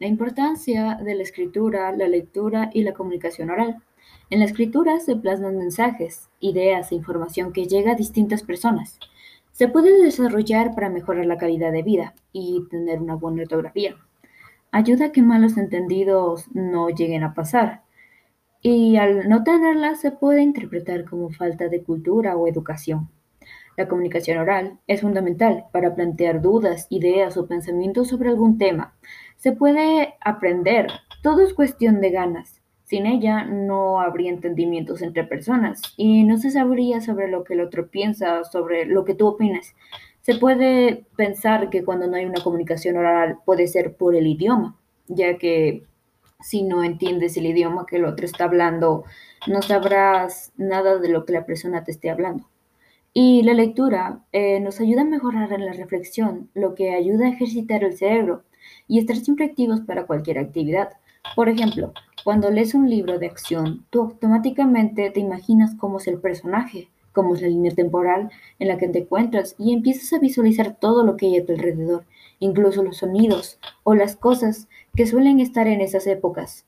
La importancia de la escritura, la lectura y la comunicación oral. En la escritura se plasman mensajes, ideas e información que llega a distintas personas. Se puede desarrollar para mejorar la calidad de vida y tener una buena ortografía. Ayuda a que malos entendidos no lleguen a pasar. Y al no tenerla se puede interpretar como falta de cultura o educación. La comunicación oral es fundamental para plantear dudas, ideas o pensamientos sobre algún tema. Se puede aprender, todo es cuestión de ganas. Sin ella no habría entendimientos entre personas y no se sabría sobre lo que el otro piensa, sobre lo que tú opinas. Se puede pensar que cuando no hay una comunicación oral puede ser por el idioma, ya que si no entiendes el idioma que el otro está hablando, no sabrás nada de lo que la persona te esté hablando. Y la lectura eh, nos ayuda a mejorar en la reflexión, lo que ayuda a ejercitar el cerebro y estar siempre activos para cualquier actividad. Por ejemplo, cuando lees un libro de acción, tú automáticamente te imaginas cómo es el personaje, cómo es la línea temporal en la que te encuentras y empiezas a visualizar todo lo que hay a tu alrededor, incluso los sonidos o las cosas que suelen estar en esas épocas.